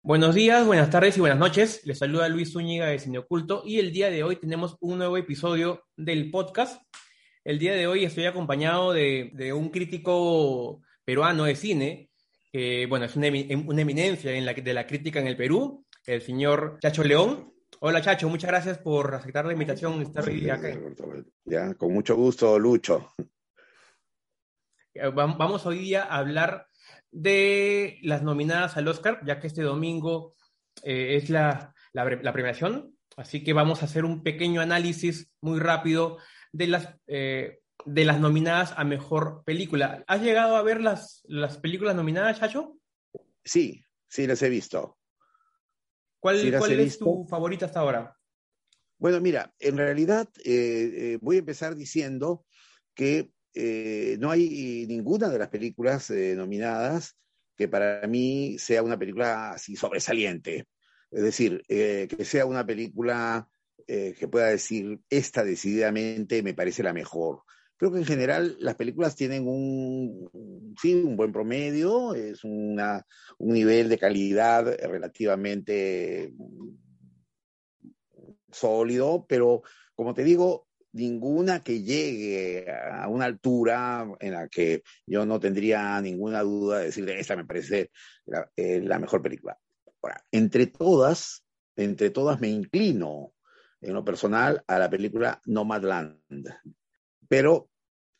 Buenos días, buenas tardes y buenas noches. Les saluda Luis Zúñiga de Cine Oculto y el día de hoy tenemos un nuevo episodio del podcast. El día de hoy estoy acompañado de, de un crítico peruano de cine, que bueno, es una, una eminencia en la, de la crítica en el Perú, el señor Chacho León. Hola Chacho, muchas gracias por aceptar la invitación. Estar hoy acá. Ya, con mucho gusto, Lucho. Vamos hoy día a hablar de las nominadas al Oscar, ya que este domingo eh, es la, la, la, premiación, así que vamos a hacer un pequeño análisis muy rápido de las, eh, de las nominadas a Mejor Película. ¿Has llegado a ver las, las películas nominadas, Chacho? Sí, sí las he visto. ¿Cuál, Sí cuál he es visto. tu favorita hasta ahora? Bueno, mira, en realidad eh, voy a empezar diciendo que eh, no hay ninguna de las películas eh, nominadas que para mí sea una película así sobresaliente. Es decir, eh, que sea una película que pueda decir, esta decididamente me parece la mejor. Creo que en general las películas tienen un, sí, un buen promedio, es una, un nivel de calidad relativamente sólido, pero como te digo, ninguna que llegue a una altura en la que yo no tendría ninguna duda de decirle, esta me parece la, eh, la mejor película. Ahora, entre todas, entre todas me inclino en lo personal a la película Nomadland, pero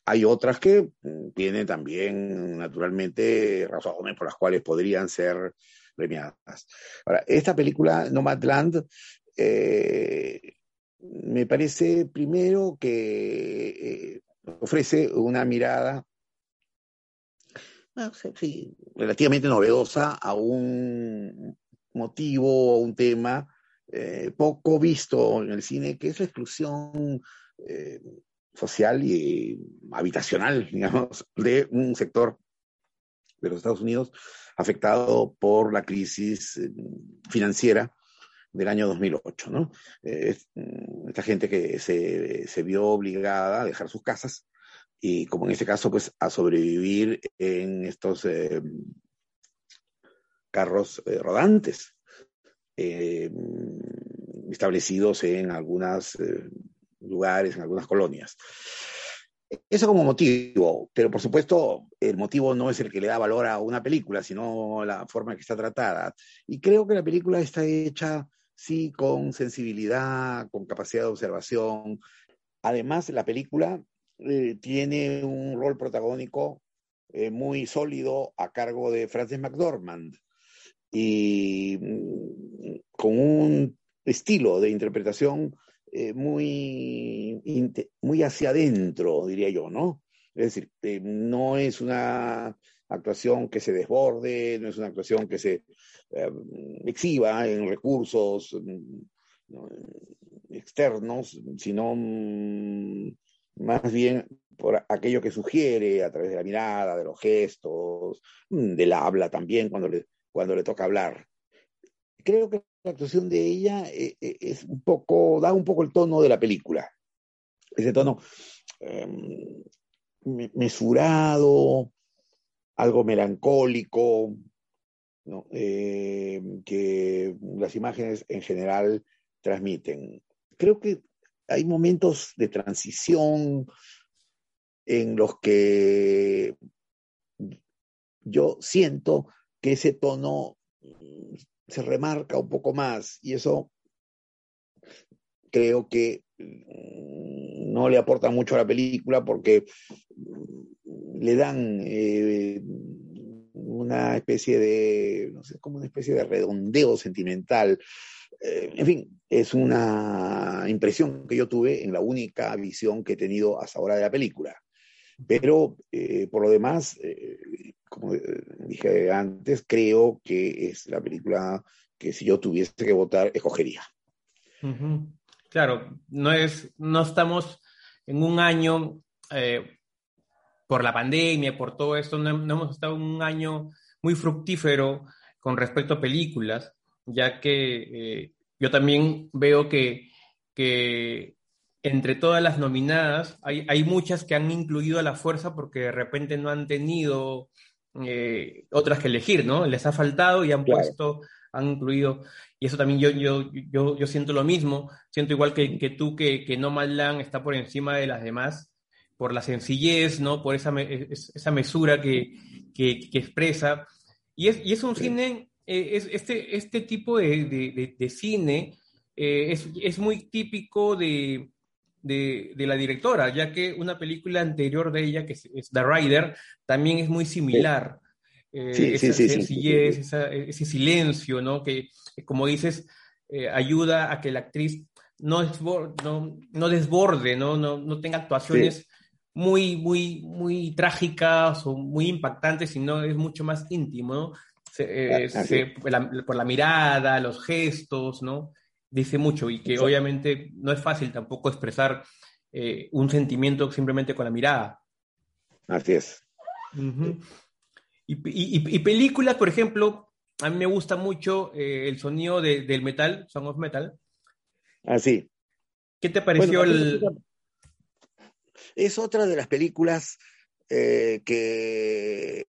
hay otras que mm, tienen también naturalmente razones por las cuales podrían ser premiadas. Ahora, esta película Nomadland eh, me parece primero que eh, ofrece una mirada relativamente novedosa a un motivo, a un tema eh, poco visto en el cine, que es la exclusión eh, social y habitacional, digamos, de un sector de los Estados Unidos afectado por la crisis financiera del año 2008. ¿no? Eh, esta gente que se, se, vio obligada a dejar sus casas y, como en este caso, pues a sobrevivir en estos eh, carros eh, rodantes establecidos en algunos lugares, en algunas colonias. Eso como motivo, pero por supuesto el motivo no es el que le da valor a una película, sino la forma en que está tratada. Y creo que la película está hecha sí, con sensibilidad, con capacidad de observación. Además, la película eh, tiene un rol protagónico eh, muy sólido a cargo de Frances McDormand y mm, con un estilo de interpretación eh, muy, muy hacia adentro, diría yo, ¿no? Es decir, no es una actuación que se desborde, no es una actuación que se eh, exhiba en recursos ¿no? externos, sino mm, más bien por aquello que sugiere a través de la mirada, de los gestos, mm, del habla también cuando le, cuando le toca hablar. Creo que la actuación de ella eh, es un poco, da un poco el tono de la película. Ese tono eh, mesurado, algo melancólico, eh, que las imágenes en general transmiten. Creo que hay momentos de transición en los que yo siento que ese tono se remarca un poco más y eso creo que no le aporta mucho a la película porque le dan eh, una especie de, no sé, como una especie de redondeo sentimental. Eh, en fin, es una impresión que yo tuve en la única visión que he tenido hasta ahora de la película. Pero eh, por lo demás, como dije antes, creo que es la película que si yo tuviese que votar, escogería. Claro, no es, no estamos en un año por la pandemia, por todo esto, no, hemos estado en un año muy fructífero con respecto a películas, ya que yo también veo que, que entre todas las nominadas, hay, hay, muchas que han incluido a la fuerza porque de repente no han tenido eh, otras que elegir, ¿no? Les ha faltado y han puesto, han incluido, y eso también yo, yo, yo, yo siento lo mismo, siento igual que, que tú que, que No Land está por encima de las demás, por la sencillez, ¿no? Por esa, esa mesura que, que, que expresa. Y es, y es un cine, eh, es, este, este tipo de, de, de cine eh, es, es, muy típico de, de, la directora, ya que una película anterior de ella, que es, The Rider, también es muy similar. Eh, sí, esa sí, sencillez, ese silencio, ¿no? Que, como dices, eh, ayuda a que la actriz no, no, no desborde, ¿no? No, no tenga actuaciones muy, muy, muy trágicas o muy impactantes, sino es mucho más íntimo, ¿no? por la mirada, los gestos, ¿no? dice mucho y que obviamente no es fácil tampoco expresar eh, un sentimiento simplemente con la mirada. Así es. Y, películas, por ejemplo, a mí me gusta mucho eh, el sonido del metal, Song of Metal. Así. Ah, ¿Qué te pareció el...? Es otra de las películas eh, que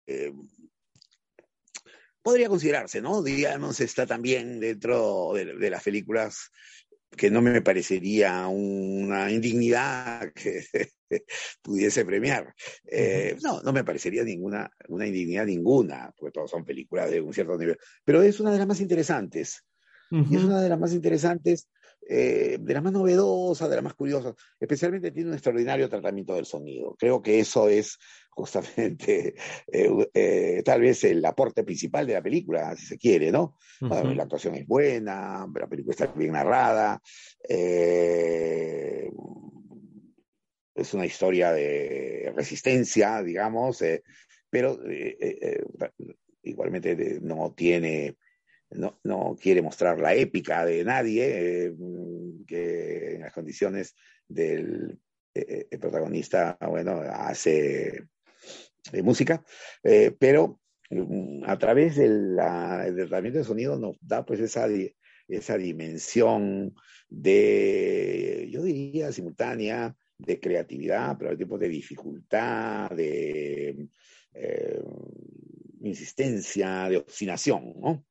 podría considerarse, ¿no? Digamos, está también dentro de, las películas que no me parecería una indignidad que pudiese premiar. Eh, no, no me parecería ninguna una indignidad ninguna, porque todas son películas de un cierto nivel, pero es una de las más interesantes. Y es una de las más interesantes, eh, de las más novedosas, de las más curiosas. Especialmente tiene un extraordinario tratamiento del sonido. Creo que eso es justamente eh, eh, tal vez el aporte principal de la película, si se quiere, ¿no? La actuación es buena, la película está bien narrada, es una historia de resistencia, digamos, pero igualmente no tiene... No, no, quiere mostrar la épica de nadie, que en las condiciones del protagonista, bueno, hace música, eh, pero mm, a través del tratamiento de sonido nos da pues esa, esa dimensión de, yo diría, simultánea, de creatividad, pero al tiempo de dificultad, de eh, insistencia, de obstinación, ¿no?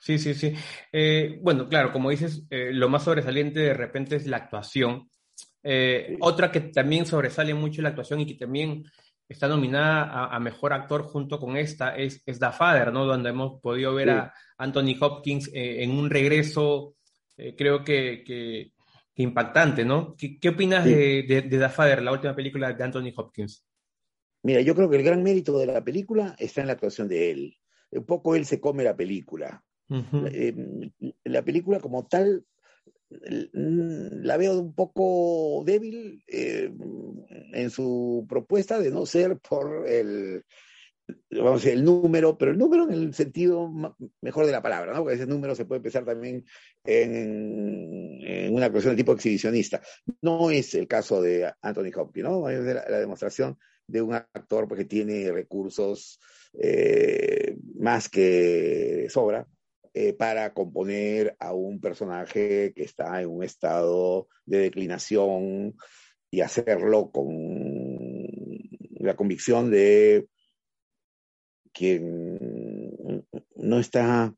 Sí, sí, sí. Eh, bueno, claro, como dices, lo más sobresaliente de repente es la actuación, eh, otra que también sobresale mucho la actuación y que también está nominada a, mejor actor junto con esta es, es The Father, ¿no? Donde hemos podido ver a Anthony Hopkins eh, en un regreso, eh, creo que, que, impactante, ¿no? ¿Qué, opinas de, de, The Father, la última película de Anthony Hopkins? Mira, yo creo que el gran mérito de la película está en la actuación de él. Un poco él se come la película. la película como tal la veo un poco débil eh, en su propuesta de no ser por el, vamos a decir, el número, pero el número en el sentido mejor de la palabra, ¿no? Porque ese número se puede pensar también en, una cuestión de tipo exhibicionista. No es el caso de Anthony Hopkins, ¿no? Es la, demostración de un actor que tiene recursos eh, más que sobra eh, para componer a un personaje que está en un estado de declinación y hacerlo con la convicción de quien no está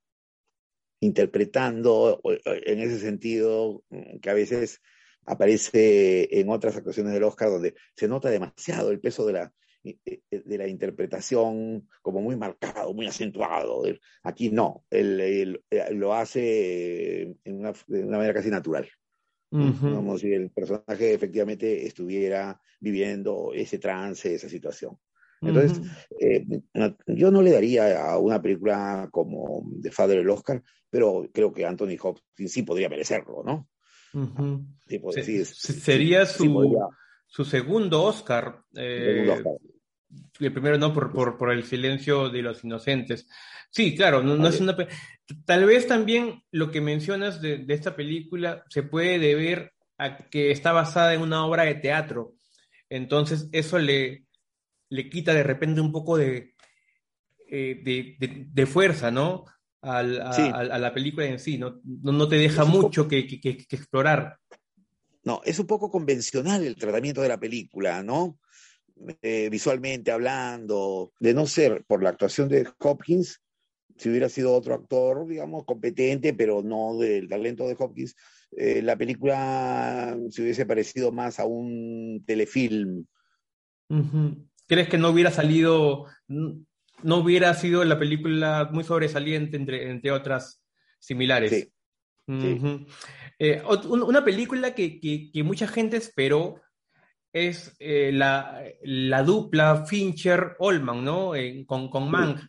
interpretando en ese sentido que a veces aparece en otras actuaciones del Oscar donde se nota demasiado el peso de la de la interpretación como muy marcado, muy acentuado. Aquí no, él, eh, lo hace de una manera casi natural. Como si el personaje efectivamente estuviera viviendo ese trance, esa situación. Entonces, yo no le daría a una película como The Father el Oscar, pero creo que Anthony Hopkins sí podría merecerlo, ¿no? sería su, su segundo Oscar. Eh, el primero no por, por, el silencio de los inocentes. Sí, claro, no, es una... Tal vez también lo que mencionas de, de, esta película se puede deber a que está basada en una obra de teatro. Entonces eso le, le quita de repente un poco de, eh, de, fuerza, ¿no? a, la película en sí, no, no, te deja mucho que, explorar. No, es un poco convencional el tratamiento de la película, ¿no? Eh, visualmente hablando, de no ser por la actuación de Hopkins, si hubiera sido otro actor, digamos, competente, pero no del talento de Hopkins, eh, la película se hubiese parecido más a un telefilm. ¿Crees que no hubiera salido, no hubiera sido la película muy sobresaliente entre, entre otras similares? Sí. Eh, una película que, que, mucha gente esperó es eh, la, la, dupla Fincher-Olman, ¿no? con, con Mank.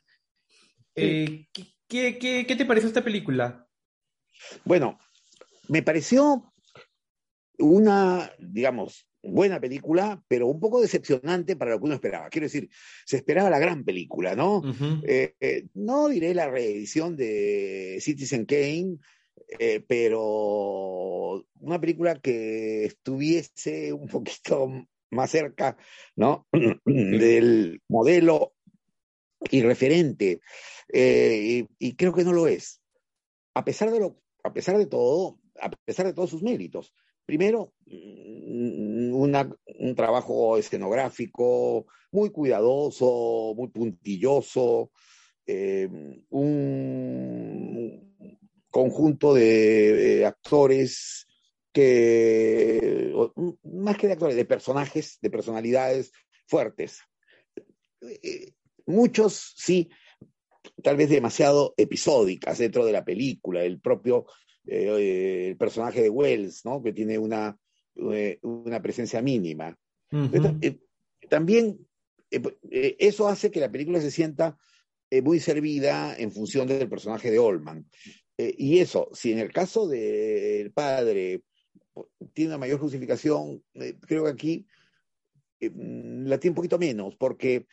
¿qué, qué, qué, te pareció esta película? Bueno, me pareció una, digamos, buena película, pero un poco decepcionante para lo que uno esperaba. Quiero decir, se esperaba la gran película, ¿no? Eh, eh, no diré la reedición de Citizen Kane, eh, pero una película que estuviese un poquito más cerca, ¿no? Del modelo y referente. y, creo que no lo es. A pesar de lo, a pesar de todo, a pesar de todos sus méritos. Primero, mm, un trabajo escenográfico muy cuidadoso, muy puntilloso, eh, un conjunto de, actores que, más que de actores, de personajes, de personalidades fuertes. Eh, muchos sí, tal vez demasiado episódicas dentro de la película. El propio eh, el personaje de Wells, ¿no? que tiene una, eh, una presencia mínima. También eso hace que la película se sienta muy servida en función del personaje de Olman. Y eso, si en el caso del padre tiene una mayor justificación, creo que aquí la tiene un poquito menos, porque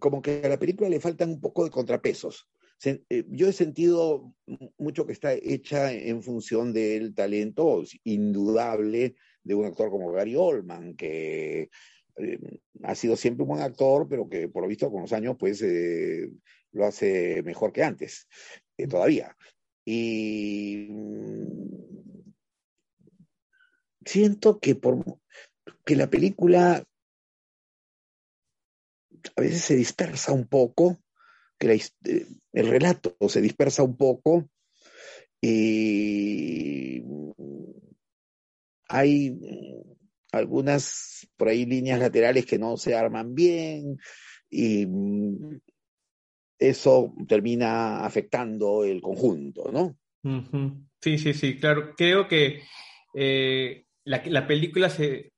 como que a la película le faltan un poco de contrapesos. Eh, yo he sentido mucho que está hecha en función del talento indudable de un actor como Gary Oldman, que eh, ha sido siempre un buen actor, pero que por lo visto con los años pues eh, lo hace mejor que antes, todavía. Y mm, siento que, por, que la película a veces se dispersa un poco que eh, el relato se dispersa un poco y hay algunas por ahí líneas laterales que no se arman bien y eso termina afectando el conjunto, ¿no? Sí, sí, sí, claro. Creo que eh, la, la, película se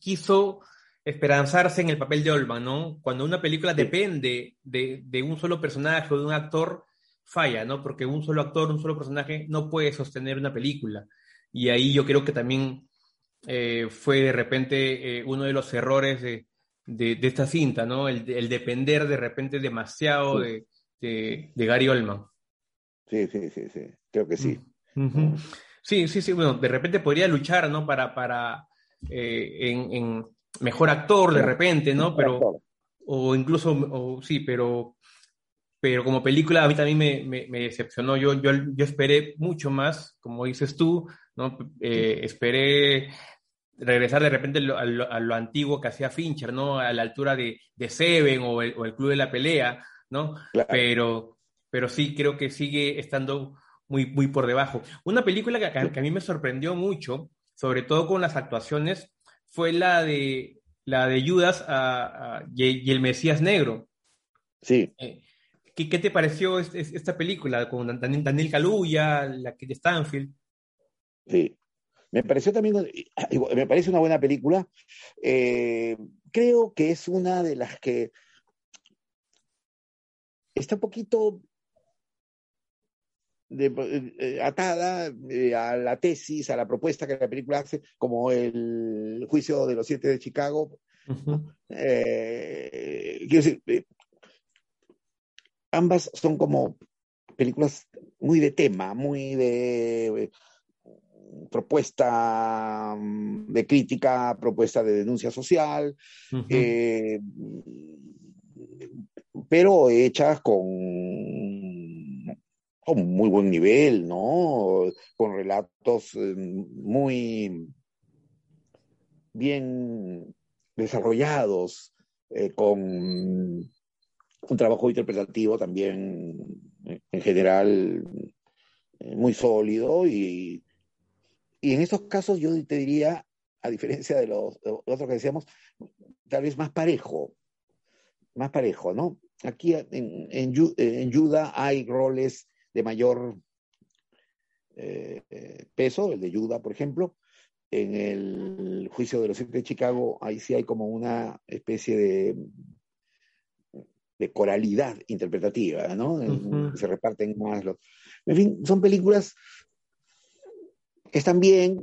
quiso esperanzarse en el papel de Olman, ¿no? Cuando una película depende de, un solo personaje o de un actor, falla, ¿no? Porque un solo actor, un solo personaje no puede sostener una película. Y ahí yo creo que también eh, fue de repente eh, uno de los errores de, esta cinta, ¿no? El, depender de repente demasiado de, Gary Oldman. Sí, sí, sí, sí, creo que sí. Sí, sí, sí, bueno, de repente podría luchar, ¿no? Para, para eh, en mejor actor de repente, ¿no? Pero, o incluso, o, sí, pero, pero como película a mí también me, me, decepcionó. Yo, yo, yo, esperé mucho más, como dices tú, ¿no? Eh, esperé regresar de repente a lo, antiguo que hacía Fincher, ¿no? A la altura de, de Seven o el, o el, Club de la Pelea, ¿no? Pero, pero sí creo que sigue estando muy, muy por debajo. Una película que, que a mí me sorprendió mucho, sobre todo con las actuaciones fue la de, la de Judas y, el Mesías Negro. Sí. Eh, ¿qué, te pareció esta película con Daniel Kaluuya, la que de Stanfield? Sí. Me pareció también, me parece una buena película. Eh, creo que es una de las que está un poquito de, atada a la tesis, a la propuesta que la película hace, como el juicio de los siete de Chicago. quiero decir, ambas son como películas muy de tema, muy de propuesta mm, de crítica, propuesta de denuncia social, eh, pero hechas con, con muy buen nivel, ¿no? Con relatos eh, muy bien desarrollados, eh, con un trabajo interpretativo también en general muy sólido y y en estos casos yo te diría, a diferencia de los, otros que decíamos, tal vez más parejo, más parejo, ¿no? Aquí en, en, hay roles de mayor eh, peso, el de Yuda, por ejemplo. En el juicio de los siete de Chicago, ahí sí hay como una especie de, de coralidad interpretativa, ¿no? Se reparten más los... En fin, son películas están bien,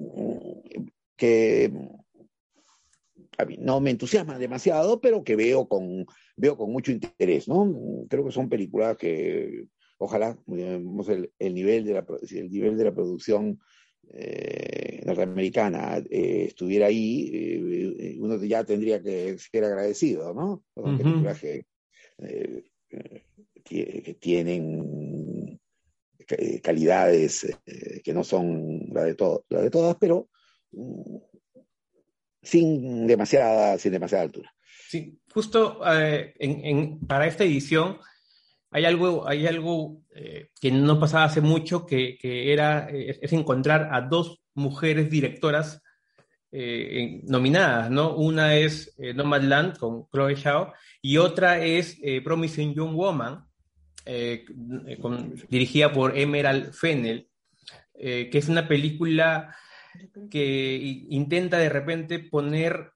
que a mí no me entusiasman demasiado, pero que veo con, veo con mucho interés, ¿no? Creo que son películas que ojalá el, el, nivel de la, el nivel de la producción eh, norteamericana eh, estuviera ahí, eh, uno ya tendría que ser agradecido, ¿no? Son películas que, que, tienen calidades eh, que no son la de, la de todas, pero mm, sin demasiada, sin demasiada altura. Sí, justo eh, para esta edición hay algo, hay algo que no pasaba hace mucho, que, era, es, encontrar a dos mujeres directoras nominadas, ¿no? Una es Nomadland con Chloe Zhao y otra es Promising Young Woman eh, dirigida por Emerald Fennel, eh, que es una película que intenta de repente poner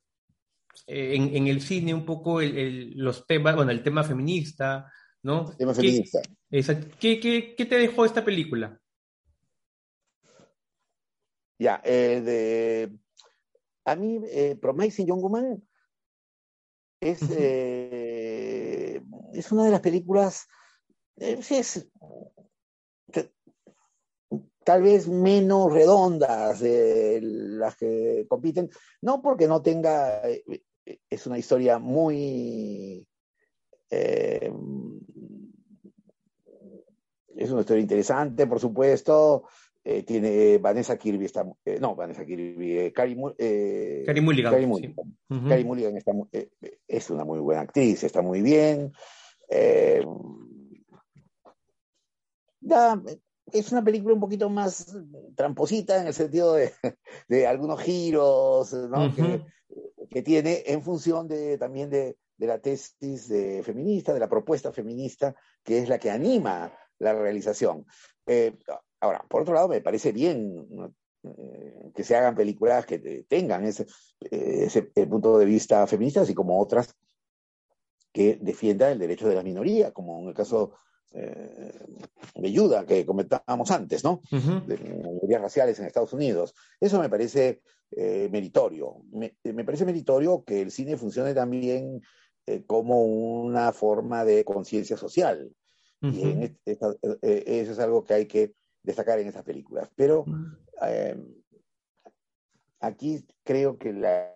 eh, en, el cine un poco los temas, bueno, el tema feminista, ¿no? tema feminista. ¿Qué, te dejó esta película? Ya, de, a mí, Promising Young Woman es, es una de las películas eh, es tal vez menos redondas de las que compiten, no porque no tenga, eh, es una historia muy, eh, es una historia interesante, por supuesto, tiene Vanessa Kirby, está, no, Vanessa Kirby, Carrie, Mulligan. Carrie Mulligan, es una muy buena actriz, está muy bien es una película un poquito más tramposita en el sentido de, algunos giros que, tiene en función de, también de, la tesis de feminista, de la propuesta feminista, que es la que anima la realización. Eh, ahora, por otro lado, me parece bien eh, que se hagan películas que tengan ese, ese punto de vista feminista, así como otras que defiendan el derecho de la minoría, como en el caso eh, de ayuda que comentábamos antes, ¿no? De minorías raciales en Estados Unidos. Eso me parece eh, meritorio. Me, parece meritorio que el cine funcione también eh, como una forma de conciencia social. Y eso es algo que hay que destacar en estas películas. Pero aquí creo que la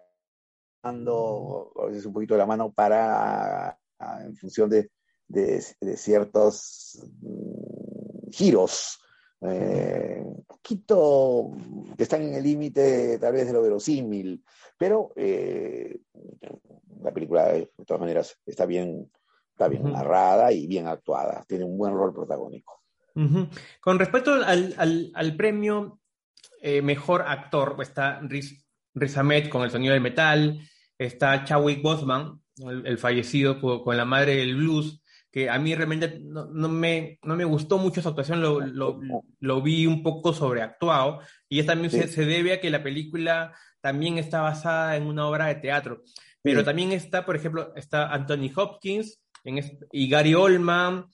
ando a veces un poquito de la mano para en función de de, ciertos mm, giros, eh, un poquito que están en el límite tal vez de lo verosímil, pero eh, la película de todas maneras está bien, está bien narrada y bien actuada, tiene un buen rol protagónico. Con respecto al, premio eh, Mejor Actor, está Riz, Ahmed con El Sonido del Metal, está Chadwick Boseman, el, fallecido con La Madre del Blues, que a mí realmente no, me, no me gustó mucho esa actuación, lo, lo, lo vi un poco sobreactuado, y también se, debe a que la película también está basada en una obra de teatro, pero también está, por ejemplo, está Anthony Hopkins en, y Gary Oldman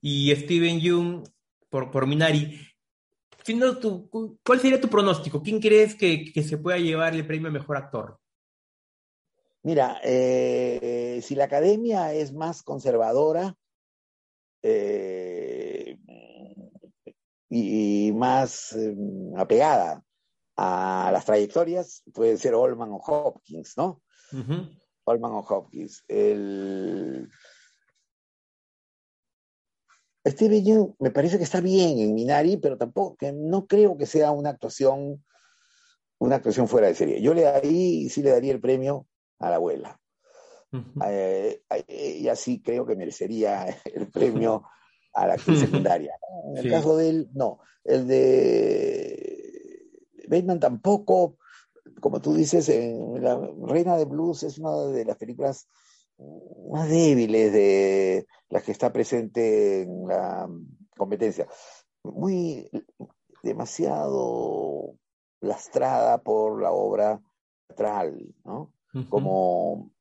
y Steven Yeun por, por Minari. Tu, ¿Cuál sería tu pronóstico? ¿Quién crees que, que se pueda llevar el premio mejor actor? Mira, eh, si la academia es más conservadora eh, y, más eh, apegada a las trayectorias, puede ser Olman o Hopkins, ¿no? Olman o Hopkins. El... Steve Yeun me parece que está bien en Minari, pero tampoco, que no creo que sea una actuación, una actuación fuera de serie. Yo le daría, sí le daría el premio a la abuela. Eh, eh, y así creo que merecería el premio a la actriz secundaria. En el caso de él, no. El de Bateman tampoco, como tú dices, en La Reina de Blues es una de las películas más débiles de las que está presente en la competencia. Muy demasiado lastrada por la obra teatral, ¿no? Como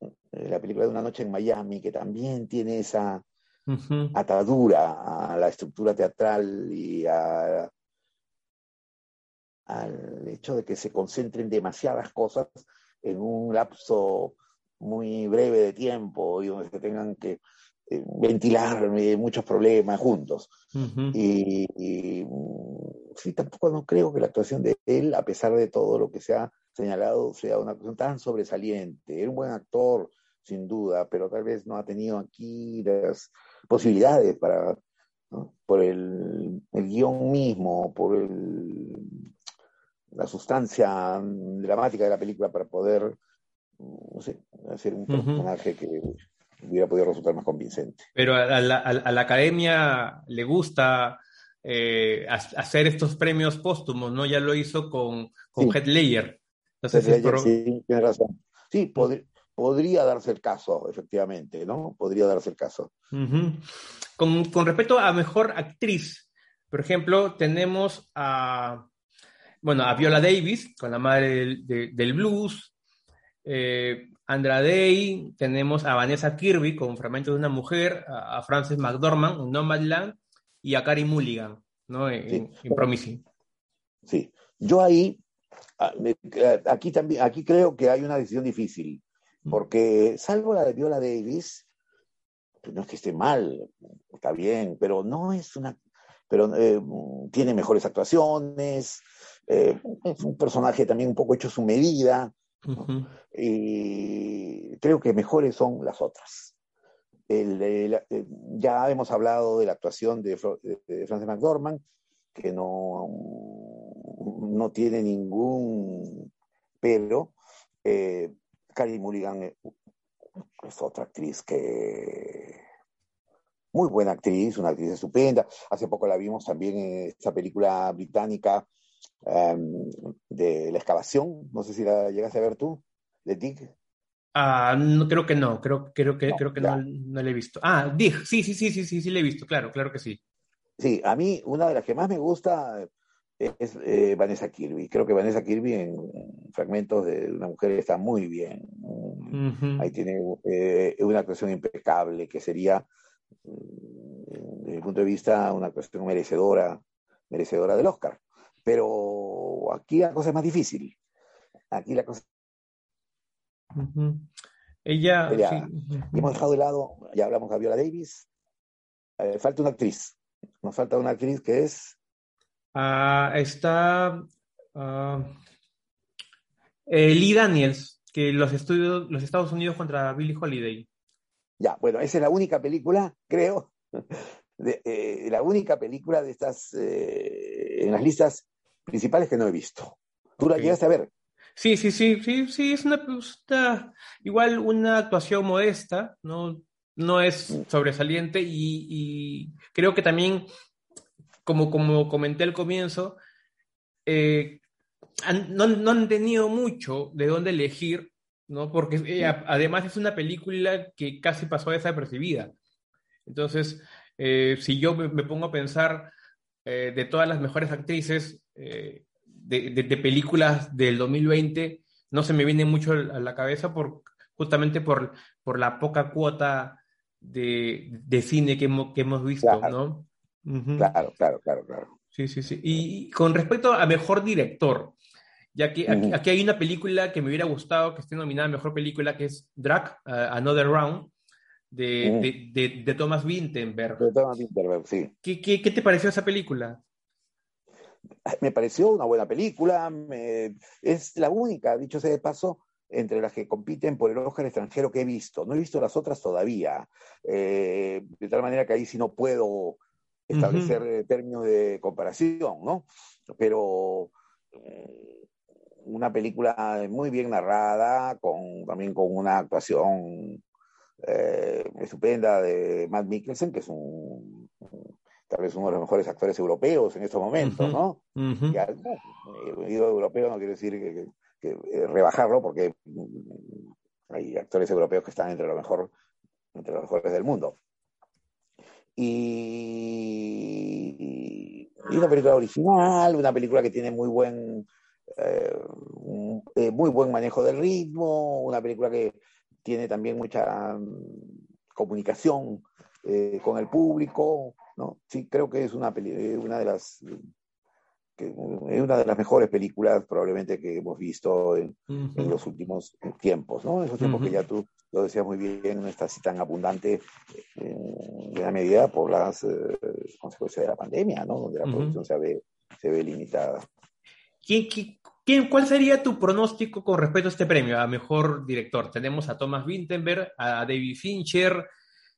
eh, la película de Una noche en Miami, que también tiene esa atadura a la estructura teatral y al hecho de que se concentren demasiadas cosas en un lapso muy breve de tiempo y donde se tengan que eh, ventilar eh, muchos problemas juntos. y, y, mm, sí, tampoco no creo que la actuación de él, a pesar de todo lo que se ha señalado sea una cosa tan sobresaliente. Era un buen actor, sin duda, pero tal vez no ha tenido aquí las posibilidades para, por el, el, guion mismo, por el, la sustancia dramática de la película para poder, no sé, hacer un personaje que hubiera podido resultar más convincente. Pero a la, a la academia le gusta eh, hacer estos premios póstumos, ¿no? Ya lo hizo con, con sí. Ledger. Sí, tiene razón. Sí, podría darse el caso, efectivamente, ¿no? Podría darse el caso. con, con, respecto a mejor actriz, por ejemplo, tenemos a, bueno, a Viola Davis, con la madre del, de, del blues, eh, Andra Day, tenemos a Vanessa Kirby con Fragmentos de una mujer, a, a Frances McDormand en Nomadland y a Carrie Mulligan, ¿no? En, sí. en Promising. Sí, yo ahí aquí también, aquí creo que hay una decisión difícil, mm. porque salvo la de Viola Davis, pues no es que esté mal, está bien, pero no es una, pero eh, tiene mejores actuaciones, eh, es un personaje también un poco hecho a su medida, uh -huh. y creo que mejores son las otras. El, el, el, ya hemos hablado de la actuación de, de, de Frances McDormand, que no no tiene ningún pero. Eh, Carrie Mulligan es otra actriz que muy buena actriz, una actriz estupenda. Hace poco la vimos también en esta película británica um, de la excavación. No sé si la llegaste a ver tú, de Dick. Ah, no, creo que no, creo, creo que, no, creo que no, no la he visto. Ah, Dig, sí, sí, sí, sí, sí, sí, la he visto, claro, claro que sí. Sí, a mí una de las que más me gusta es eh, Vanessa Kirby. Creo que Vanessa Kirby en fragmentos de una mujer está muy bien. Uh -huh. Ahí tiene eh, una actuación impecable que sería, mm, desde mi punto de vista, una actuación merecedora, merecedora del Oscar. Pero aquí la cosa es más difícil. Aquí la cosa. Uh -huh. Ella. Sí. Hemos dejado de lado, ya hablamos de Viola Davis. Eh, falta una actriz. Nos falta una actriz que es Uh, está uh, eh, Lee Daniels, que los estudios, los Estados Unidos contra Billie Holiday. Ya, bueno, esa es la única película, creo, de, eh, la única película de estas eh, en las listas principales que no he visto. ¿Tú la llegaste a ver? Sí, sí, sí, sí, sí, es una, una, igual una actuación modesta, no, no es mm. sobresaliente y, y creo que también como, como comenté al comienzo, eh, han, no, no, han tenido mucho de dónde elegir, ¿no? Porque eh, además es una película que casi pasó desapercibida. Entonces, eh, si yo me, me, pongo a pensar de todas las mejores actrices de, de, de, películas del 2020, no se me viene mucho a la cabeza por, justamente por, por la poca cuota de, de cine que hemos, que hemos visto, claro. ¿no? Claro, claro, claro, claro. Sí, sí, sí. Y con respecto a mejor director, ya que aquí, hay una película que me hubiera gustado que esté nominada a mejor película, que es Drag, Another Round, de, de, Thomas Winterberg. De Thomas Winterberg, sí. ¿Qué, qué, qué te pareció esa película? Me pareció una buena película, es la única, dicho sea de paso, entre las que compiten por el Oscar extranjero que he visto. No he visto las otras todavía, eh, de tal manera que ahí sí no puedo establecer términos de comparación, ¿no? Pero mm, una película muy bien narrada, con, también con una actuación eh, estupenda de Matt Mikkelsen, que es un, tal vez uno de los mejores actores europeos en estos momentos, ¿no? y, digo europeo no quiere decir que, eh, rebajarlo, porque mm, hay actores europeos que están entre lo mejor, entre los mejores del mundo. Y, una película original, una película que tiene muy buen, eh, muy buen manejo del ritmo, una película que tiene también mucha mm, comunicación eh, con el público, ¿no? Sí, creo que es una, eh, una de las es una de las mejores películas probablemente que hemos visto en, los últimos tiempos, ¿no? Esos tiempos que ya tú lo decías muy bien, no está así tan abundante en buena medida por las eh, consecuencias de la pandemia, ¿no? Donde la producción se ve, se ve limitada. ¿Quién, quién, cuál sería tu pronóstico con respecto a este premio, a mejor director? Tenemos a Thomas Winterberg, a David Fincher,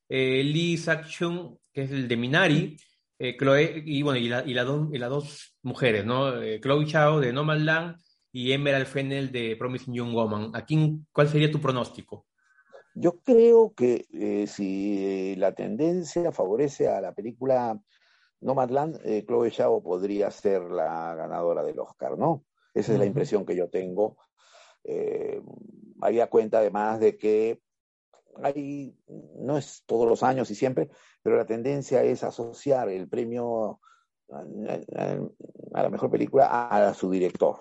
eh, Lee Sak-chung, que es el de Minari, eh, Chloe, y bueno, y, la, y, las dos mujeres, ¿no? Eh, Chloe Chao de No Land y Emerald Fennel de Promising Young Woman. ¿A quién, ¿Cuál sería tu pronóstico? Yo creo que si la tendencia favorece a la película Nomadland, eh, Chloe Zhao podría ser la ganadora del Oscar, ¿no? Esa es la impresión que yo tengo. Eh, había cuenta además de que hay, no es todos los años y siempre, pero la tendencia es asociar el premio a, la mejor película a, su director.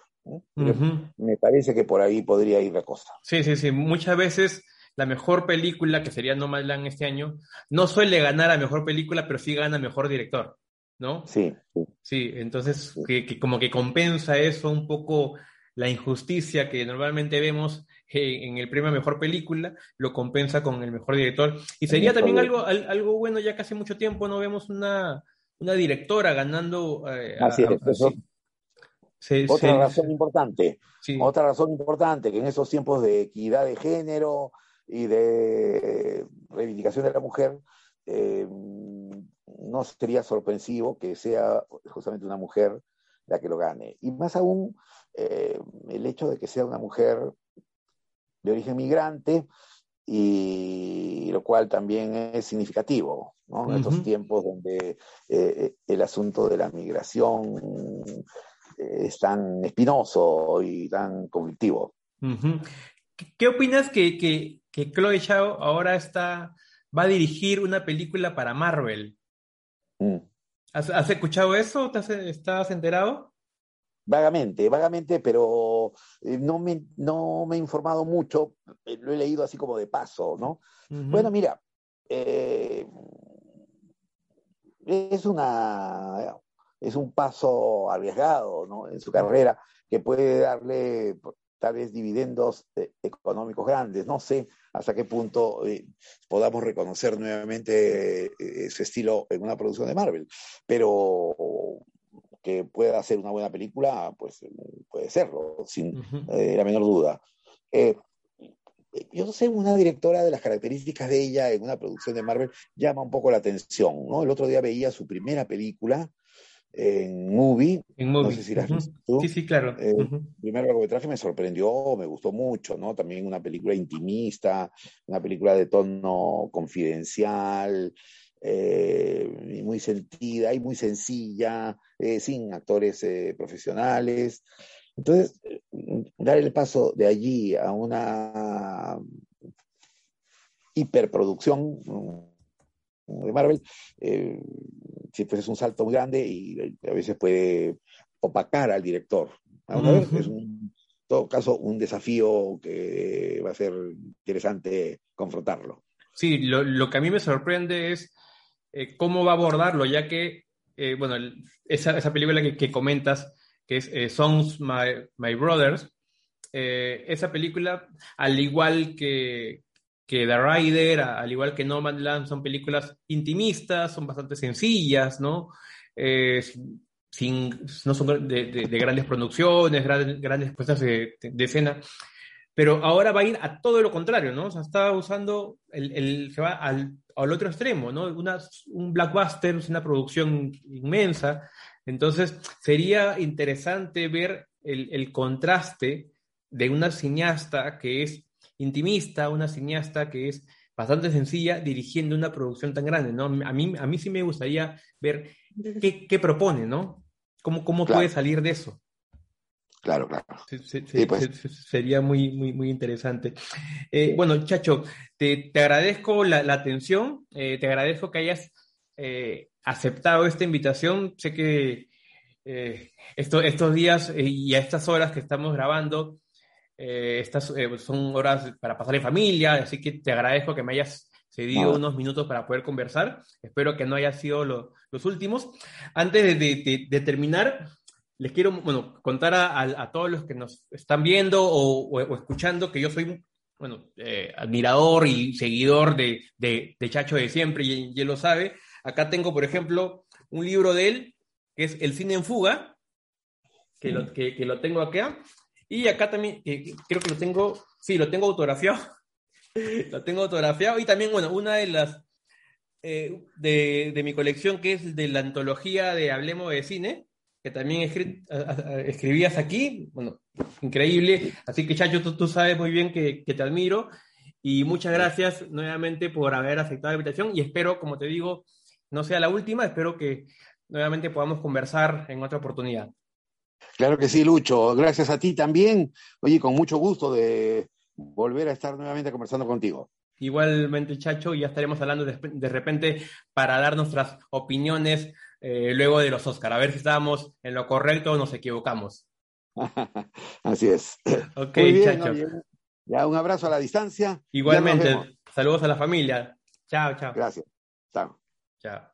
Me parece que por ahí podría ir la cosa. Sí, sí, sí. Muchas veces la mejor película, que sería Nomadland este año, no suele ganar a mejor película, pero sí gana mejor director. ¿no? Sí. Sí, entonces Que, como que compensa eso un poco la injusticia que normalmente vemos en el premio a mejor película, lo compensa con el mejor director. Y sería también algo, algo bueno, ya que hace mucho tiempo no vemos una, una directora ganando. Eh, así es, otra razón importante, otra razón importante, que en esos tiempos de equidad de género y de reivindicación de la mujer, eh, no sería sorpresivo que sea justamente una mujer la que lo gane. Y más aún eh, el hecho de que sea una mujer de origen migrante, y lo cual también es significativo, En estos tiempos donde eh, el asunto de la migración es tan espinoso y tan conflictivo. ¿Qué opinas que, que, que Chloe Zhao ahora está, va a dirigir una película para Marvel? Mm. ¿Has, escuchado eso? ¿Te ¿Estás enterado? Vagamente, vagamente, pero eh, no, me, no me he informado mucho, eh, lo he leído así como de paso, ¿no? Bueno, mira, eh, es una es un paso arriesgado ¿no? en su carrera que puede darle tal vez dividendos eh, económicos grandes. No sé hasta qué punto eh, podamos reconocer nuevamente eh, ese estilo en una producción de Marvel, pero que pueda hacer una buena película, pues puede serlo, sin la menor duda. yo no sé, una directora de las características de ella en una producción de Marvel llama un poco la atención, ¿no? El otro día veía su primera película, en Movie. En No sé si la has visto Sí, sí, claro. Eh, Primero largometraje me sorprendió, me gustó mucho, ¿no? También una película intimista, una película de tono confidencial, eh, muy sentida y muy sencilla, eh, sin actores eh, profesionales. Entonces, dar el paso de allí a una hiperproducción de Marvel, eh, siempre es un salto muy grande y a veces puede opacar al director. es en todo caso un desafío que va a ser interesante confrontarlo. Sí, lo, que a mí me sorprende es eh, cómo va a abordarlo, ya que eh, bueno, esa, esa película que, que, comentas, que es eh, Songs My, My Brothers, eh, esa película, al igual que, que The Rider, al igual que No Man's Land, son películas intimistas, son bastante sencillas, ¿no? Eh, sin, no son de, de, de, grandes producciones, grandes, grandes puestas de, de, escena, pero ahora va a ir a todo lo contrario, ¿no? O sea, está usando, el, el se va al, al, otro extremo, ¿no? Una, un blockbuster, una producción inmensa, entonces sería interesante ver el, el contraste de una cineasta que es intimista, una cineasta que es bastante sencilla dirigiendo una producción tan grande, ¿no? A mí, a mí sí me gustaría ver qué, qué propone, ¿no? ¿Cómo, cómo claro. puede salir de eso? Claro, claro. Se, se, sí, pues. se, sería muy, muy, muy interesante. Eh, bueno, Chacho, te, te agradezco la, la atención, eh, te agradezco que hayas eh, aceptado esta invitación. Sé que esto, estos días y a estas horas que estamos grabando, estas son horas para pasar en familia, así que te agradezco que me hayas cedido unos minutos para poder conversar. Espero que no haya sido lo, los últimos. Antes de, de, de, terminar, les quiero bueno, contar a, a, a, todos los que nos están viendo o, o, o escuchando que yo soy bueno, eh, admirador y seguidor de, de, Chacho de siempre, y, y él lo sabe. Acá tengo, por ejemplo, un libro de él, que es El cine en fuga, que lo, que, que lo tengo acá. Y acá también, creo que lo tengo, sí, lo tengo autografiado. lo tengo autografiado. Y también, bueno, una de las eh, de, de, mi colección, que es de la antología de Hablemos de Cine, que también escri escribías aquí. Bueno, increíble. Así que, Chacho, tú, tú sabes muy bien que, que, te admiro. Y muchas gracias nuevamente por haber aceptado la invitación. Y espero, como te digo, no sea la última. Espero que nuevamente podamos conversar en otra oportunidad. Claro que sí, Lucho. Gracias a ti también. Oye, con mucho gusto de volver a estar nuevamente conversando contigo. Igualmente, Chacho, ya estaremos hablando de, de repente para dar nuestras opiniones eh, luego de los Oscar, a ver si estábamos en lo correcto o nos equivocamos. Así es. Ok, bien, Chacho. Ya un abrazo a la distancia. Igualmente, saludos a la familia. Chao, chao. Gracias. Chao. Chao.